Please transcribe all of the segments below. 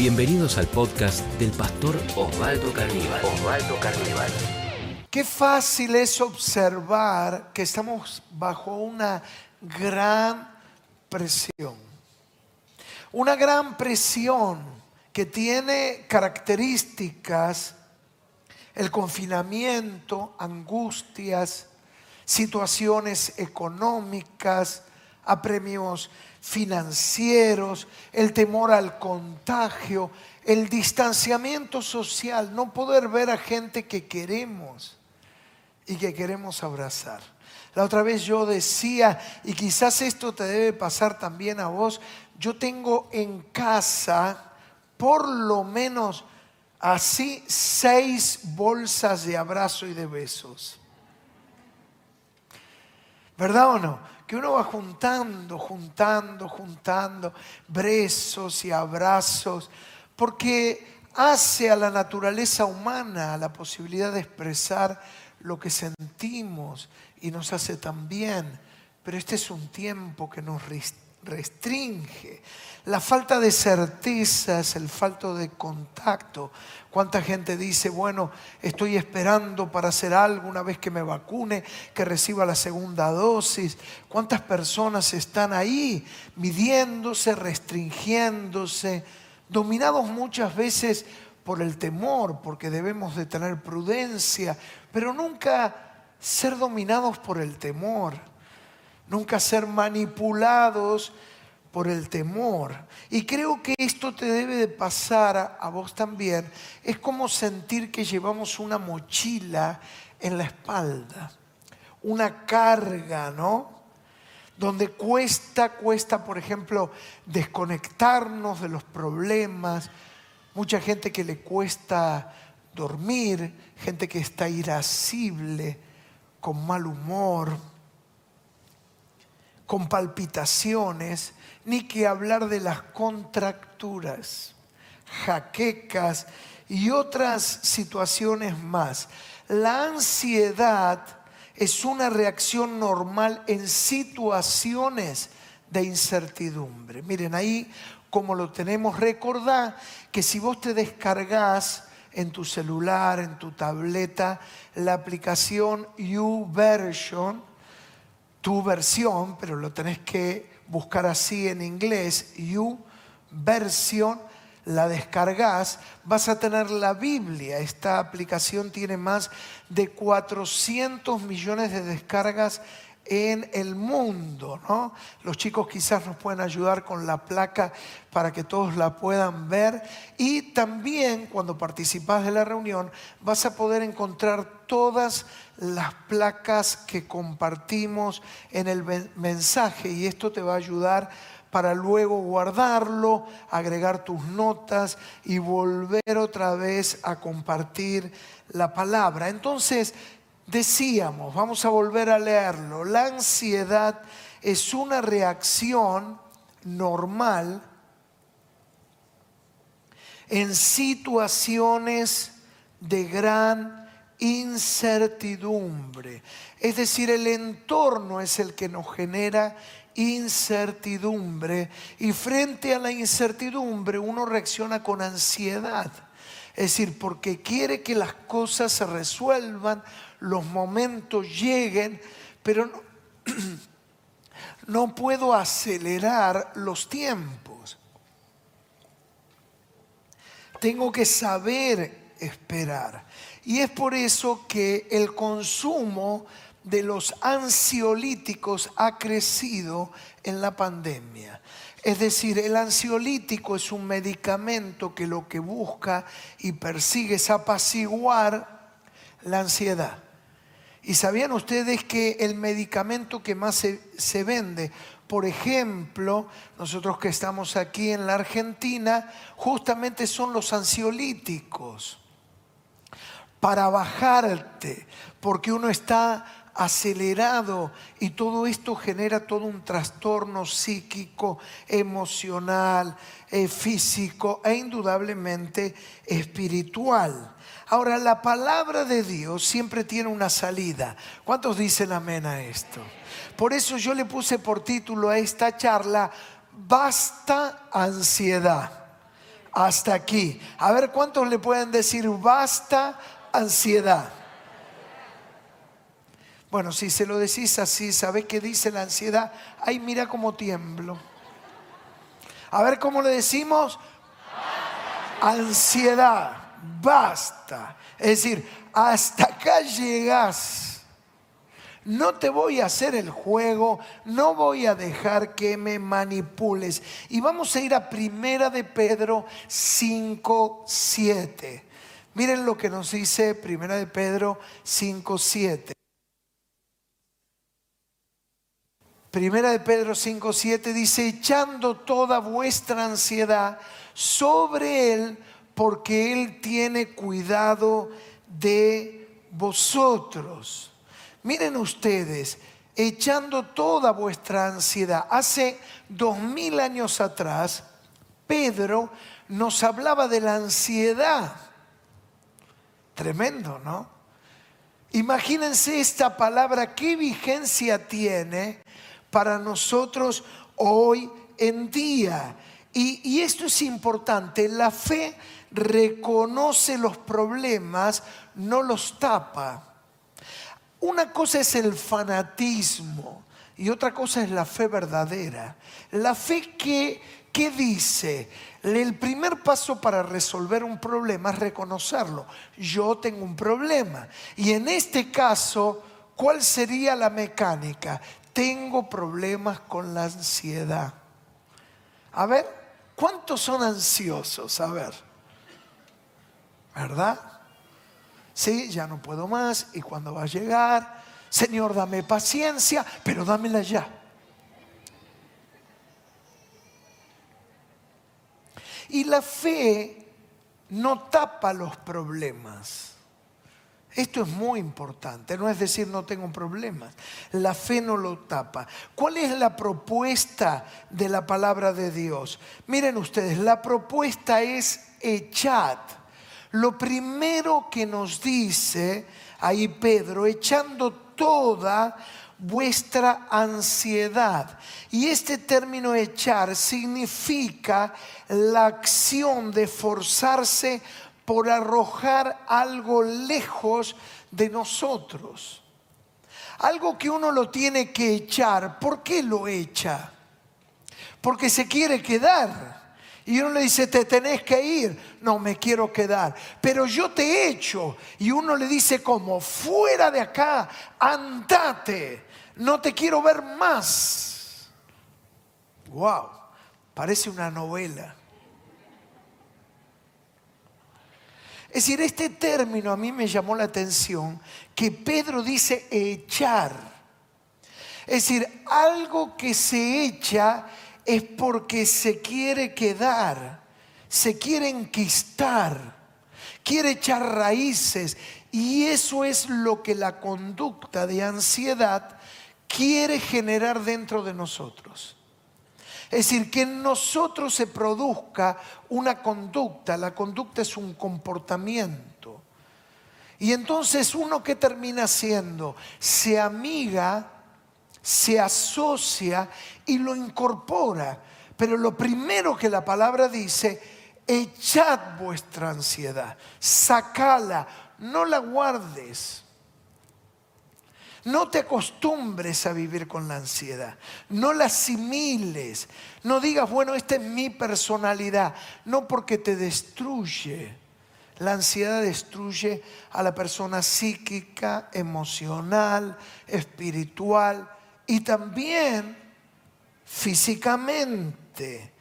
Bienvenidos al podcast del pastor Osvaldo Carníbal. Osvaldo Carníbal. Qué fácil es observar que estamos bajo una gran presión. Una gran presión que tiene características, el confinamiento, angustias, situaciones económicas, apremios financieros, el temor al contagio, el distanciamiento social, no poder ver a gente que queremos y que queremos abrazar. La otra vez yo decía, y quizás esto te debe pasar también a vos, yo tengo en casa por lo menos así seis bolsas de abrazo y de besos. ¿Verdad o no? Que uno va juntando, juntando, juntando besos y abrazos, porque hace a la naturaleza humana la posibilidad de expresar lo que sentimos y nos hace tan bien. Pero este es un tiempo que nos restringe. La falta de certezas, el falto de contacto. ¿Cuánta gente dice, bueno, estoy esperando para hacer algo una vez que me vacune, que reciba la segunda dosis? ¿Cuántas personas están ahí midiéndose, restringiéndose, dominados muchas veces por el temor, porque debemos de tener prudencia, pero nunca ser dominados por el temor, nunca ser manipulados por el temor. Y creo que esto te debe de pasar a, vos también. Es como sentir que llevamos una mochila en la espalda, una carga, ¿no? Donde cuesta, cuesta, por ejemplo, desconectarnos de los problemas. Mucha gente que le cuesta dormir, gente que está irascible, con mal humor, con palpitaciones ni que hablar de las contracturas, jaquecas y otras situaciones más. La ansiedad es una reacción normal en situaciones de incertidumbre. Miren, ahí como lo tenemos, recordá que si vos te descargas en tu celular, en tu tableta, la aplicación YouVersion, tu versión, pero lo tenés que buscar así en inglés, You versión, la descargas, vas a tener la Biblia. Esta aplicación tiene más de 400 millones de descargas en el mundo, ¿no? Los chicos quizás nos pueden ayudar con la placa para que todos la puedan ver y también cuando participas de la reunión vas a poder encontrar todas las placas que compartimos en el mensaje y esto te va a ayudar para luego guardarlo, agregar tus notas y volver otra vez a compartir la palabra. Entonces, decíamos, vamos a volver a leerlo, la ansiedad es una reacción normal en situaciones de gran incertidumbre. Es decir, el entorno es el que nos genera incertidumbre y frente a la incertidumbre uno reacciona con ansiedad. Es decir, porque quiere que las cosas se resuelvan, los momentos lleguen, pero no, no puedo acelerar los tiempos. Tengo que saber esperar. Y es por eso que el consumo de los ansiolíticos ha crecido en la pandemia. Es decir, el ansiolítico es un medicamento que lo que busca y persigue es apaciguar la ansiedad. ¿Y sabían ustedes que el medicamento que más se, vende, por ejemplo, nosotros que estamos aquí en la Argentina, justamente son los ansiolíticos? para bajarte, porque uno está acelerado y todo esto genera todo un trastorno psíquico, emocional, eh, físico e indudablemente espiritual. Ahora, la palabra de Dios siempre tiene una salida. ¿Cuántos dicen amén a esto? Por eso yo le puse por título a esta charla, basta ansiedad. hasta aquí. A ver cuántos le pueden decir basta ansiedad. Bueno, si se lo decís así, ¿sabés qué dice la ansiedad? Ay, mira cómo tiemblo. A ver cómo le decimos. Ansiedad, basta. Es decir, hasta acá llegas. No te voy a hacer el juego, no voy a dejar que me manipules. Y vamos a ir a Primera de Pedro 5, 7. Miren lo que nos dice Primera de Pedro 5, 7. Primera de Pedro 5, 7 dice, echando toda vuestra ansiedad sobre Él, porque Él tiene cuidado de vosotros. Miren ustedes, echando toda vuestra ansiedad. Hace dos mil años atrás, Pedro nos hablaba de la ansiedad. Tremendo, ¿no? Imagínense esta palabra, qué vigencia tiene para nosotros hoy en día. Y, esto es importante, la fe reconoce los problemas, no los tapa. Una cosa es el fanatismo y otra cosa es la fe verdadera. La fe que, ¿qué dice? El primer paso para resolver un problema es reconocerlo. Yo tengo un problema. Y en este caso, ¿cuál sería la mecánica? Tengo problemas con la ansiedad. A ver, ¿cuántos son ansiosos? A ver, ¿verdad? Sí, ya no puedo más. ¿Y cuando va a llegar? Señor, dame paciencia, pero dámela ya. Y la fe no tapa los problemas. Esto es muy importante, no es decir no tengo problemas. La fe no lo tapa. ¿Cuál es la propuesta de la palabra de Dios? Miren ustedes, la propuesta es echad lo primero que nos dice ahí Pedro, echando toda vuestra ansiedad. Y este término echar significa la acción de forzarse por arrojar algo lejos de nosotros. Algo que uno lo tiene que echar. ¿Por qué lo echa? Porque se quiere quedar. Y uno le dice, te tenés que ir. No, me quiero quedar. Pero yo te he hecho. Y uno le dice como, fuera de acá, andate. No te quiero ver más. Wow, parece una novela. Es decir, este término a mí me llamó la atención que Pedro dice echar. Es decir, algo que se echa es porque se quiere quedar, se quiere enquistar, quiere echar raíces. Y eso es lo que la conducta de ansiedad quiere generar dentro de nosotros. Es decir, que en nosotros se produzca una conducta. La conducta es un comportamiento. Y entonces uno que termina siendo, se amiga se asocia y lo incorpora. Pero lo primero que la palabra dice, echad vuestra ansiedad, sacala, no la guardes. No te acostumbres a vivir con la ansiedad. No la asimiles. No digas, bueno, esta es mi personalidad. No porque te destruye. La ansiedad destruye a la persona psíquica, emocional, espiritual y también físicamente.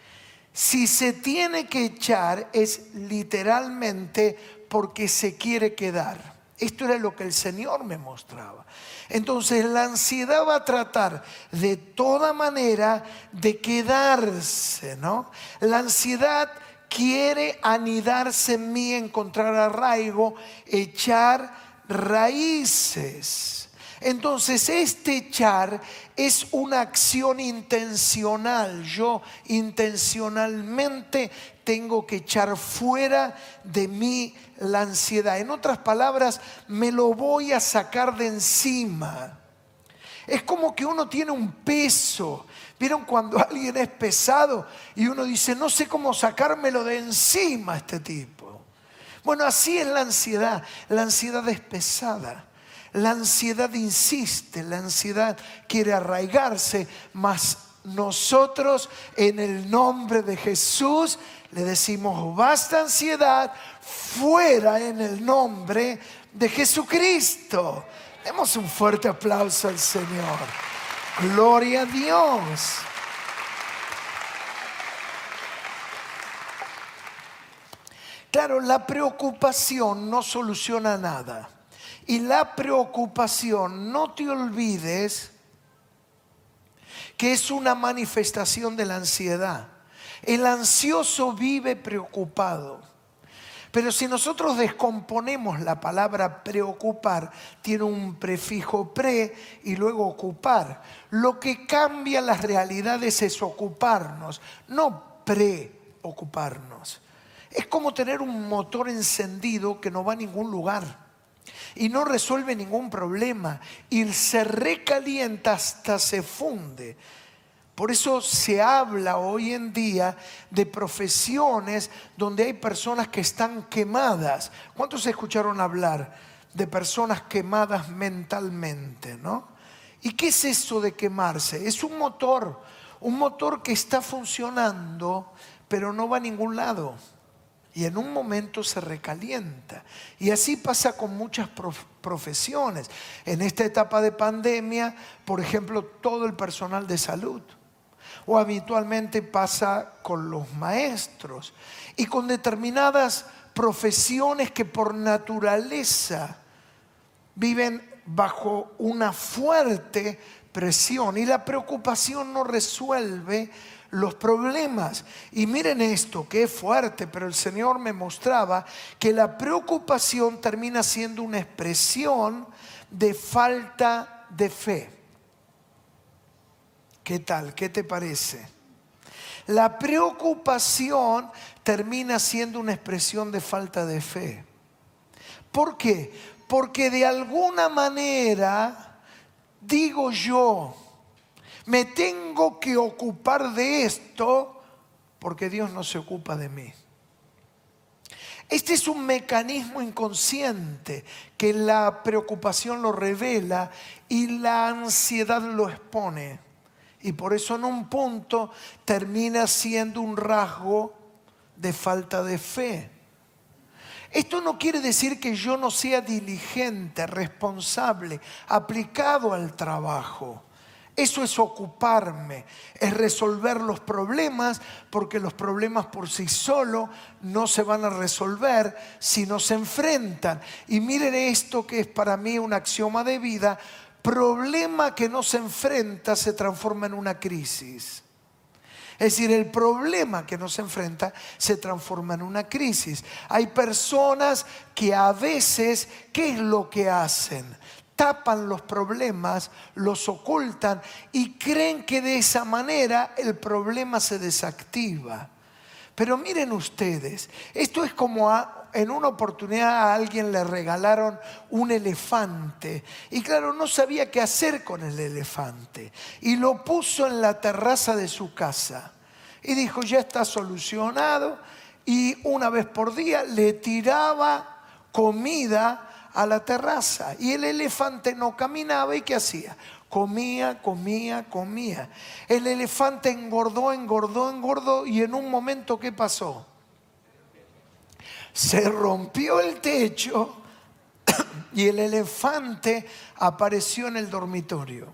Si se tiene que echar es literalmente porque se quiere quedar. Esto era lo que el Señor me mostraba. Entonces la ansiedad va a tratar de toda manera de quedarse, ¿no? La ansiedad quiere anidarse en mí, encontrar arraigo, echar raíces. Entonces, este echar es una acción intencional. Yo intencionalmente tengo que echar fuera de mí la ansiedad. En otras palabras, me lo voy a sacar de encima. Es como que uno tiene un peso, ¿Vieron cuando alguien es pesado y uno dice, no sé cómo sacármelo de encima este tipo? Bueno, así es la ansiedad. La ansiedad es pesada. La ansiedad insiste, la ansiedad quiere arraigarse, mas nosotros en el nombre de Jesús le decimos, basta ansiedad, fuera en el nombre de Jesucristo. Demos un fuerte aplauso al Señor. Gloria a Dios. Claro, la preocupación no soluciona nada. Y la preocupación, no te olvides que es una manifestación de la ansiedad. El ansioso vive preocupado. Pero si nosotros descomponemos la palabra preocupar, tiene un prefijo pre y luego ocupar. Lo que cambia las realidades es ocuparnos, no preocuparnos. Es como tener un motor encendido que no va a ningún lugar y no resuelve ningún problema y se recalienta hasta se funde. Por eso se habla hoy en día de profesiones donde hay personas que están quemadas. ¿Cuántos escucharon hablar de personas quemadas mentalmente, no? ¿Y qué es eso de quemarse? Es un motor, un motor que está funcionando, pero no va a ningún lado y en un momento se recalienta. Y así pasa con muchas profesiones. En esta etapa de pandemia, por ejemplo, todo el personal de salud. O habitualmente pasa con los maestros y con determinadas profesiones que por naturaleza viven bajo una fuerte presión y la preocupación no resuelve los problemas. Y miren esto, que es fuerte, pero el Señor me mostraba que la preocupación termina siendo una expresión de falta de fe. ¿Qué tal? ¿Qué te parece? La preocupación termina siendo una expresión de falta de fe. ¿Por qué? Porque de alguna manera, digo yo, me tengo que ocupar de esto porque Dios no se ocupa de mí. Este es un mecanismo inconsciente que la preocupación lo revela y la ansiedad lo expone. Y por eso en un punto termina siendo un rasgo de falta de fe. Esto no quiere decir que yo no sea diligente, responsable, aplicado al trabajo. Eso es ocuparme, es resolver los problemas, porque los problemas por sí solos no se van a resolver si no se enfrentan. Y miren esto que es para mí un axioma de vida, problema que no se enfrenta se transforma en una crisis. Es decir, el problema que no se enfrenta se transforma en una crisis. Hay personas que a veces, ¿qué es lo que hacen? Tapan los problemas, los ocultan y creen que de esa manera el problema se desactiva. Pero miren ustedes, esto es como en una oportunidad a alguien le regalaron un elefante. Y claro, no sabía qué hacer con el elefante. Y lo puso en la terraza de su casa. Y dijo, ya está solucionado y una vez por día le tiraba comida a la terraza y el elefante no caminaba y ¿qué hacía? Comía, comía, comía. El elefante engordó, engordó, engordó y en un momento ¿qué pasó? Se rompió el techo y el elefante apareció en el dormitorio.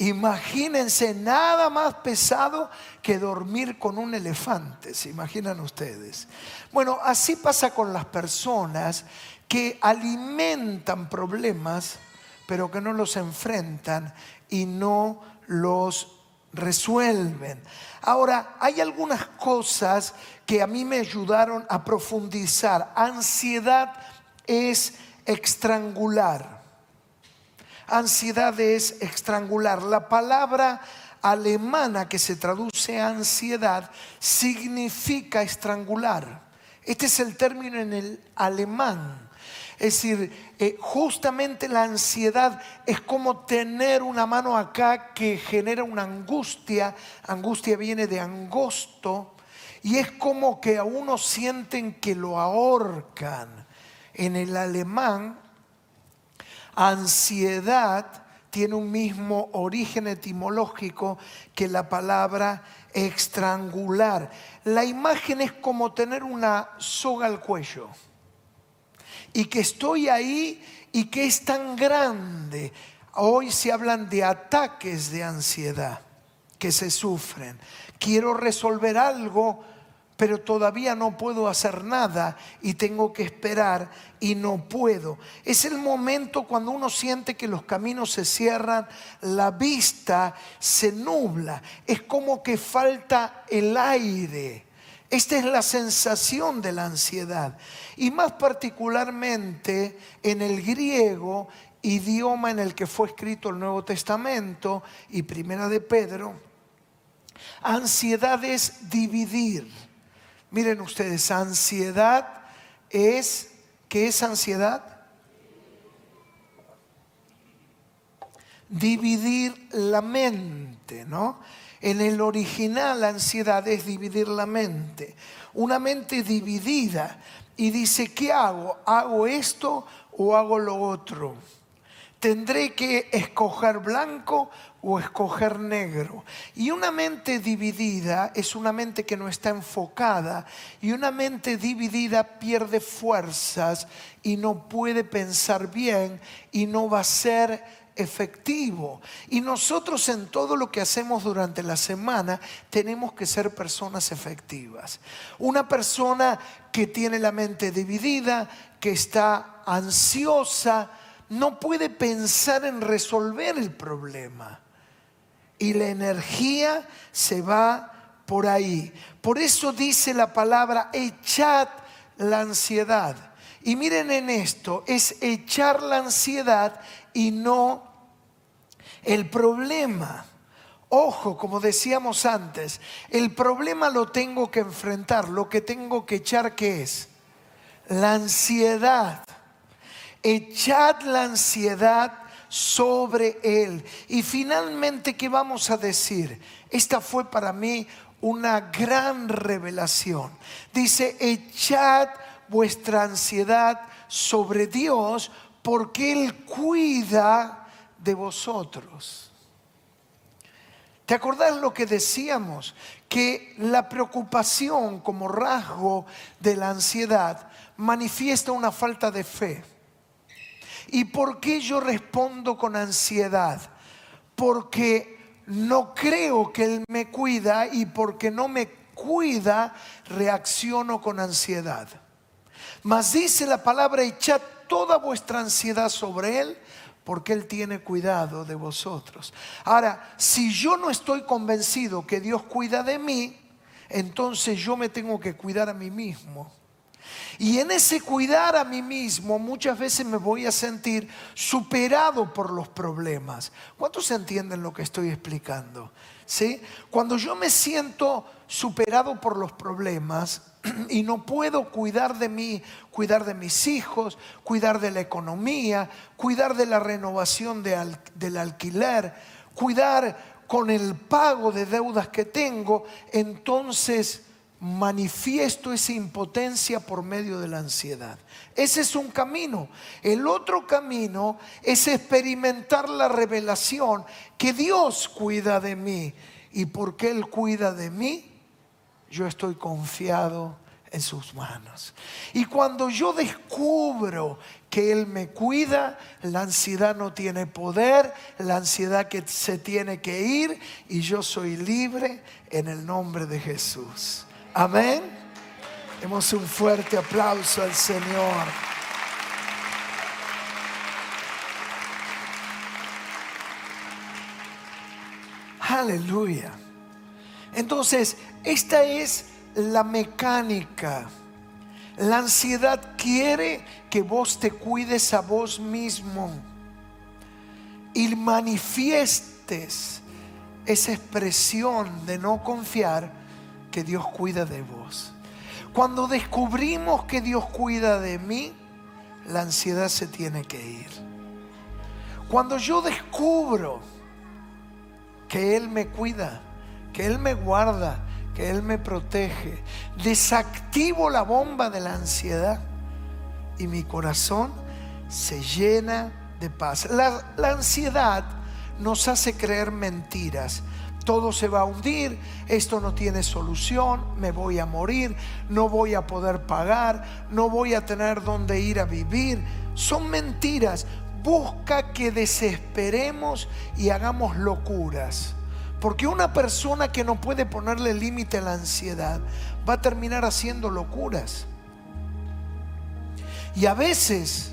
Imagínense nada más pesado que dormir con un elefante, ¿se imaginan ustedes? Bueno, así pasa con las personas que alimentan problemas, pero que no los enfrentan y no los resuelven. Ahora, hay algunas cosas que a mí me ayudaron a profundizar. Ansiedad es estrangular. Ansiedad es estrangular. La palabra alemana que se traduce ansiedad significa estrangular Este es el término en el alemán. Es decir, eh, justamente la ansiedad es como tener una mano acá que genera una angustia. Angustia viene de angosto. Y es como que a uno sienten que lo ahorcan. En el alemán, ansiedad tiene un mismo origen etimológico que la palabra estrangular. La imagen es como tener una soga al cuello y que estoy ahí y que es tan grande. Hoy se hablan de ataques de ansiedad que se sufren. Quiero resolver algo, pero todavía no puedo hacer nada y tengo que esperar y no puedo. Es el momento cuando uno siente que los caminos se cierran, la vista se nubla, es como que falta el aire. Esta es la sensación de la ansiedad. Y más particularmente en el griego, idioma en el que fue escrito el Nuevo Testamento y Primera de Pedro, ansiedad es dividir Miren ustedes, ansiedad es, ¿qué es ansiedad? Dividir la mente, ¿no? En el original la ansiedad es dividir la mente. Una mente dividida y dice, ¿qué hago? ¿Hago esto o hago lo otro? Tendré que escoger blanco o escoger negro. Y una mente dividida es una mente que no está enfocada y una mente dividida pierde fuerzas y no puede pensar bien y no va a ser efectivo. Y nosotros en todo lo que hacemos durante la semana tenemos que ser personas efectivas. Una persona que tiene la mente dividida, que está ansiosa, no puede pensar en resolver el problema. Y la energía se va por ahí. Por eso dice la palabra echad la ansiedad. Y miren en esto, es echar la ansiedad y no el problema. Ojo, como decíamos antes, el problema lo tengo que enfrentar, lo que tengo que echar, ¿qué es? La ansiedad echad la ansiedad sobre él. Y finalmente, ¿qué vamos a decir? Esta fue para mí una gran revelación. Dice, echad vuestra ansiedad sobre Dios porque Él cuida de vosotros. ¿Te acordás lo que decíamos? Que la preocupación como rasgo de la ansiedad manifiesta una falta de fe. ¿Y por qué yo respondo con ansiedad? Porque no creo que Él me cuida y porque no me cuida, reacciono con ansiedad. Mas dice la palabra, echad toda vuestra ansiedad sobre Él, porque Él tiene cuidado de vosotros. Ahora, si yo no estoy convencido que Dios cuida de mí, entonces yo me tengo que cuidar a mí mismo. Y en ese cuidar a mí mismo muchas veces me voy a sentir superado por los problemas. ¿Cuántos entienden lo que estoy explicando? ¿Sí? Cuando yo me siento superado por los problemas y no puedo cuidar de mí, cuidar de mis hijos, cuidar de la economía, cuidar de la renovación del alquiler, cuidar con el pago de deudas que tengo, entonces manifiesto esa impotencia por medio de la ansiedad. Ese es un camino. El otro camino es experimentar la revelación que Dios cuida de mí. Y porque Él cuida de mí, yo estoy confiado en sus manos. Y cuando yo descubro que Él me cuida, la ansiedad no tiene poder, la ansiedad que se tiene que ir y yo soy libre en el nombre de Jesús. Amén. Demos un fuerte aplauso al Señor. Aleluya. Entonces, esta es la mecánica. La ansiedad quiere que vos te cuides a vos mismo y manifiestes esa expresión de no confiar que Dios cuida de vos. Cuando descubrimos que Dios cuida de mí, la ansiedad se tiene que ir. Cuando yo descubro que Él me cuida, que Él me guarda, que Él me protege, desactivo la bomba de la ansiedad y mi corazón se llena de paz. La, ansiedad nos hace creer mentiras. Todo se va a hundir, esto no tiene solución, me voy a morir, no voy a poder pagar, no voy a tener dónde ir a vivir. Son mentiras. Busca que desesperemos y hagamos locuras. Porque una persona que no puede ponerle límite a la ansiedad va a terminar haciendo locuras. Y a veces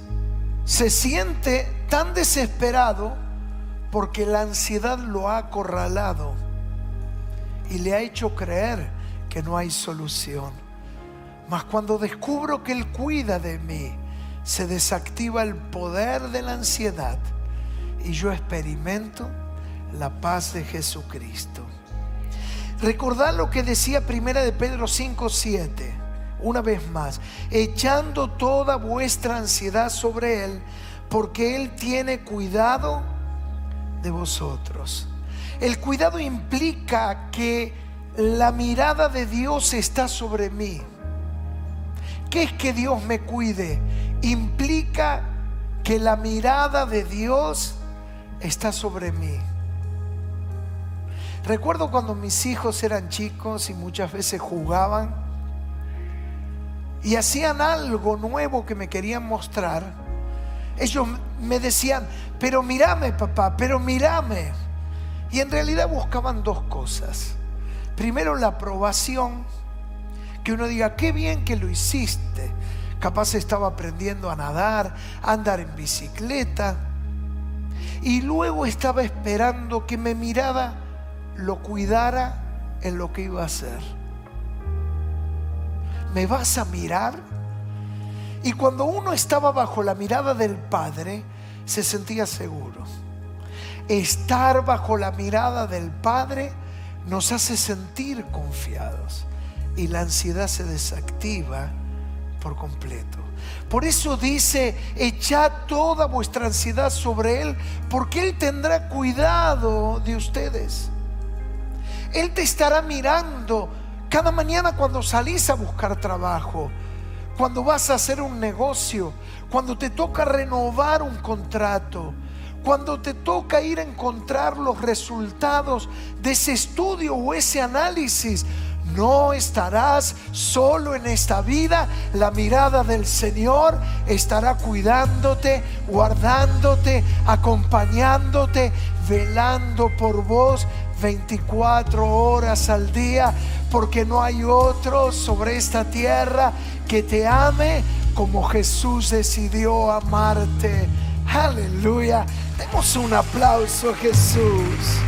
se siente tan desesperado porque la ansiedad lo ha acorralado y le ha hecho creer que no hay solución. Mas cuando descubro que Él cuida de mí, se desactiva el poder de la ansiedad y yo experimento la paz de Jesucristo. Recordad lo que decía primera de Pedro 5, 7. Una vez más, echando toda vuestra ansiedad sobre Él, porque Él tiene cuidado de vosotros. El cuidado implica que la mirada de Dios está sobre mí. ¿Qué es que Dios me cuide? Implica que la mirada de Dios está sobre mí. Recuerdo cuando mis hijos eran chicos y muchas veces jugaban y hacían algo nuevo que me querían mostrar. Ellos me decían, pero mírame papá, pero mírame. Y en realidad buscaban dos cosas. Primero la aprobación, que uno diga, qué bien que lo hiciste. Capaz estaba aprendiendo a nadar, a andar en bicicleta. Y luego estaba esperando que me mirara lo cuidara en lo que iba a hacer. ¿Me vas a mirar? Y cuando uno estaba bajo la mirada del Padre, se sentía seguro. Estar bajo la mirada del Padre nos hace sentir confiados y la ansiedad se desactiva por completo. Por eso dice, echad toda vuestra ansiedad sobre Él, porque Él tendrá cuidado de ustedes. Él te estará mirando cada mañana cuando salís a buscar trabajo, cuando vas a hacer un negocio, cuando te toca renovar un contrato, cuando te toca ir a encontrar los resultados de ese estudio o ese análisis. No estarás solo en esta vida. La mirada del Señor estará cuidándote, guardándote, acompañándote, velando por vos 24 horas al día, porque no hay otro sobre esta tierra que te ame como Jesús decidió amarte. Aleluya. Demos un aplauso a Jesús.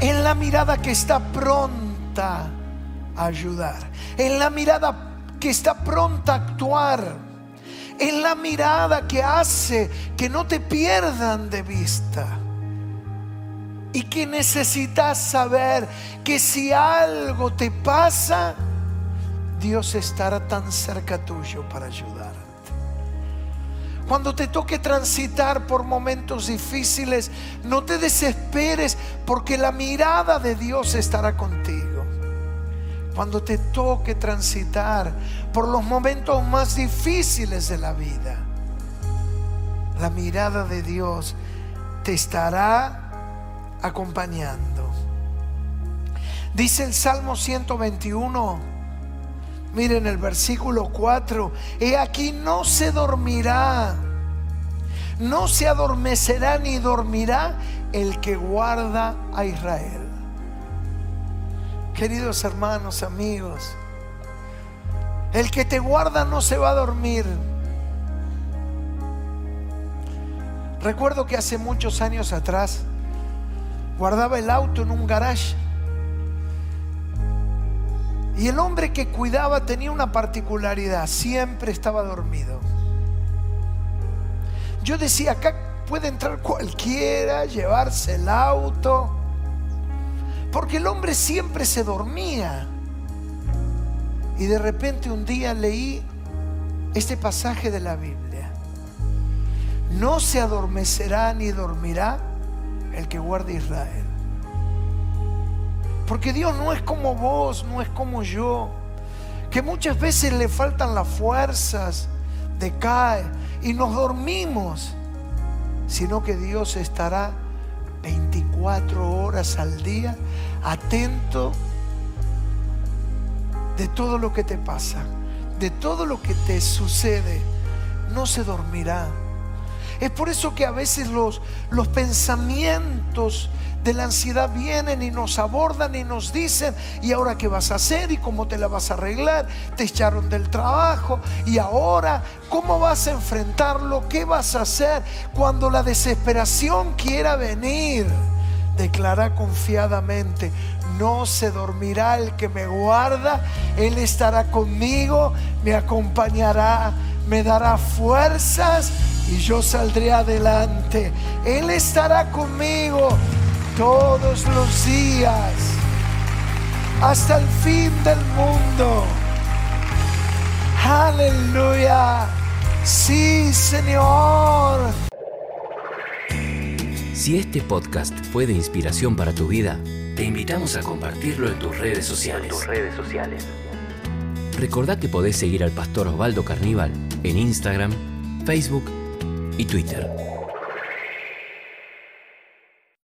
En la mirada que está pronta a ayudar. En la mirada que está pronta a actuar en la mirada que hace que no te pierdan de vista. Y que necesitas saber que si algo te pasa, Dios estará tan cerca tuyo para ayudarte. Cuando te toque transitar por momentos difíciles, no te desesperes porque la mirada de Dios estará contigo cuando te toque transitar por los momentos más difíciles de la vida, la mirada de Dios te estará acompañando. Dice el Salmo 121, miren el versículo 4, he aquí no se dormirá, no se adormecerá ni dormirá el que guarda a Israel. Queridos hermanos, amigos, el que te guarda no se va a dormir. Recuerdo que hace muchos años atrás guardaba el auto en un garage y el hombre que cuidaba tenía una particularidad, siempre estaba dormido. Yo decía, acá puede entrar cualquiera, llevarse el auto. Porque el hombre siempre se dormía. Y de repente un día leí este pasaje de la Biblia. No se adormecerá ni dormirá el que guarde Israel. Porque Dios no es como vos, no es como yo, que muchas veces le faltan las fuerzas, decae y nos dormimos, sino que Dios estará 24 horas al día atento de todo lo que te pasa, de todo lo que te sucede. No se dormirá. Es por eso que a veces los, los pensamientos de la ansiedad vienen y nos abordan y nos dicen, ¿y ahora qué vas a hacer? ¿Y cómo te la vas a arreglar? Te echaron del trabajo y ahora, ¿cómo vas a enfrentarlo? ¿Qué vas a hacer cuando la desesperación quiera venir? Declara confiadamente, no se dormirá el que me guarda, Él estará conmigo, me acompañará, me dará fuerzas y yo saldré adelante. Él estará conmigo todos los días hasta el fin del mundo. Aleluya. Sí, Señor. Si este podcast fue de inspiración para tu vida, te invitamos a compartirlo en tus redes sociales. tus redes sociales. Recordá que podés seguir al pastor Osvaldo Carníbal en Instagram, Facebook y Twitter.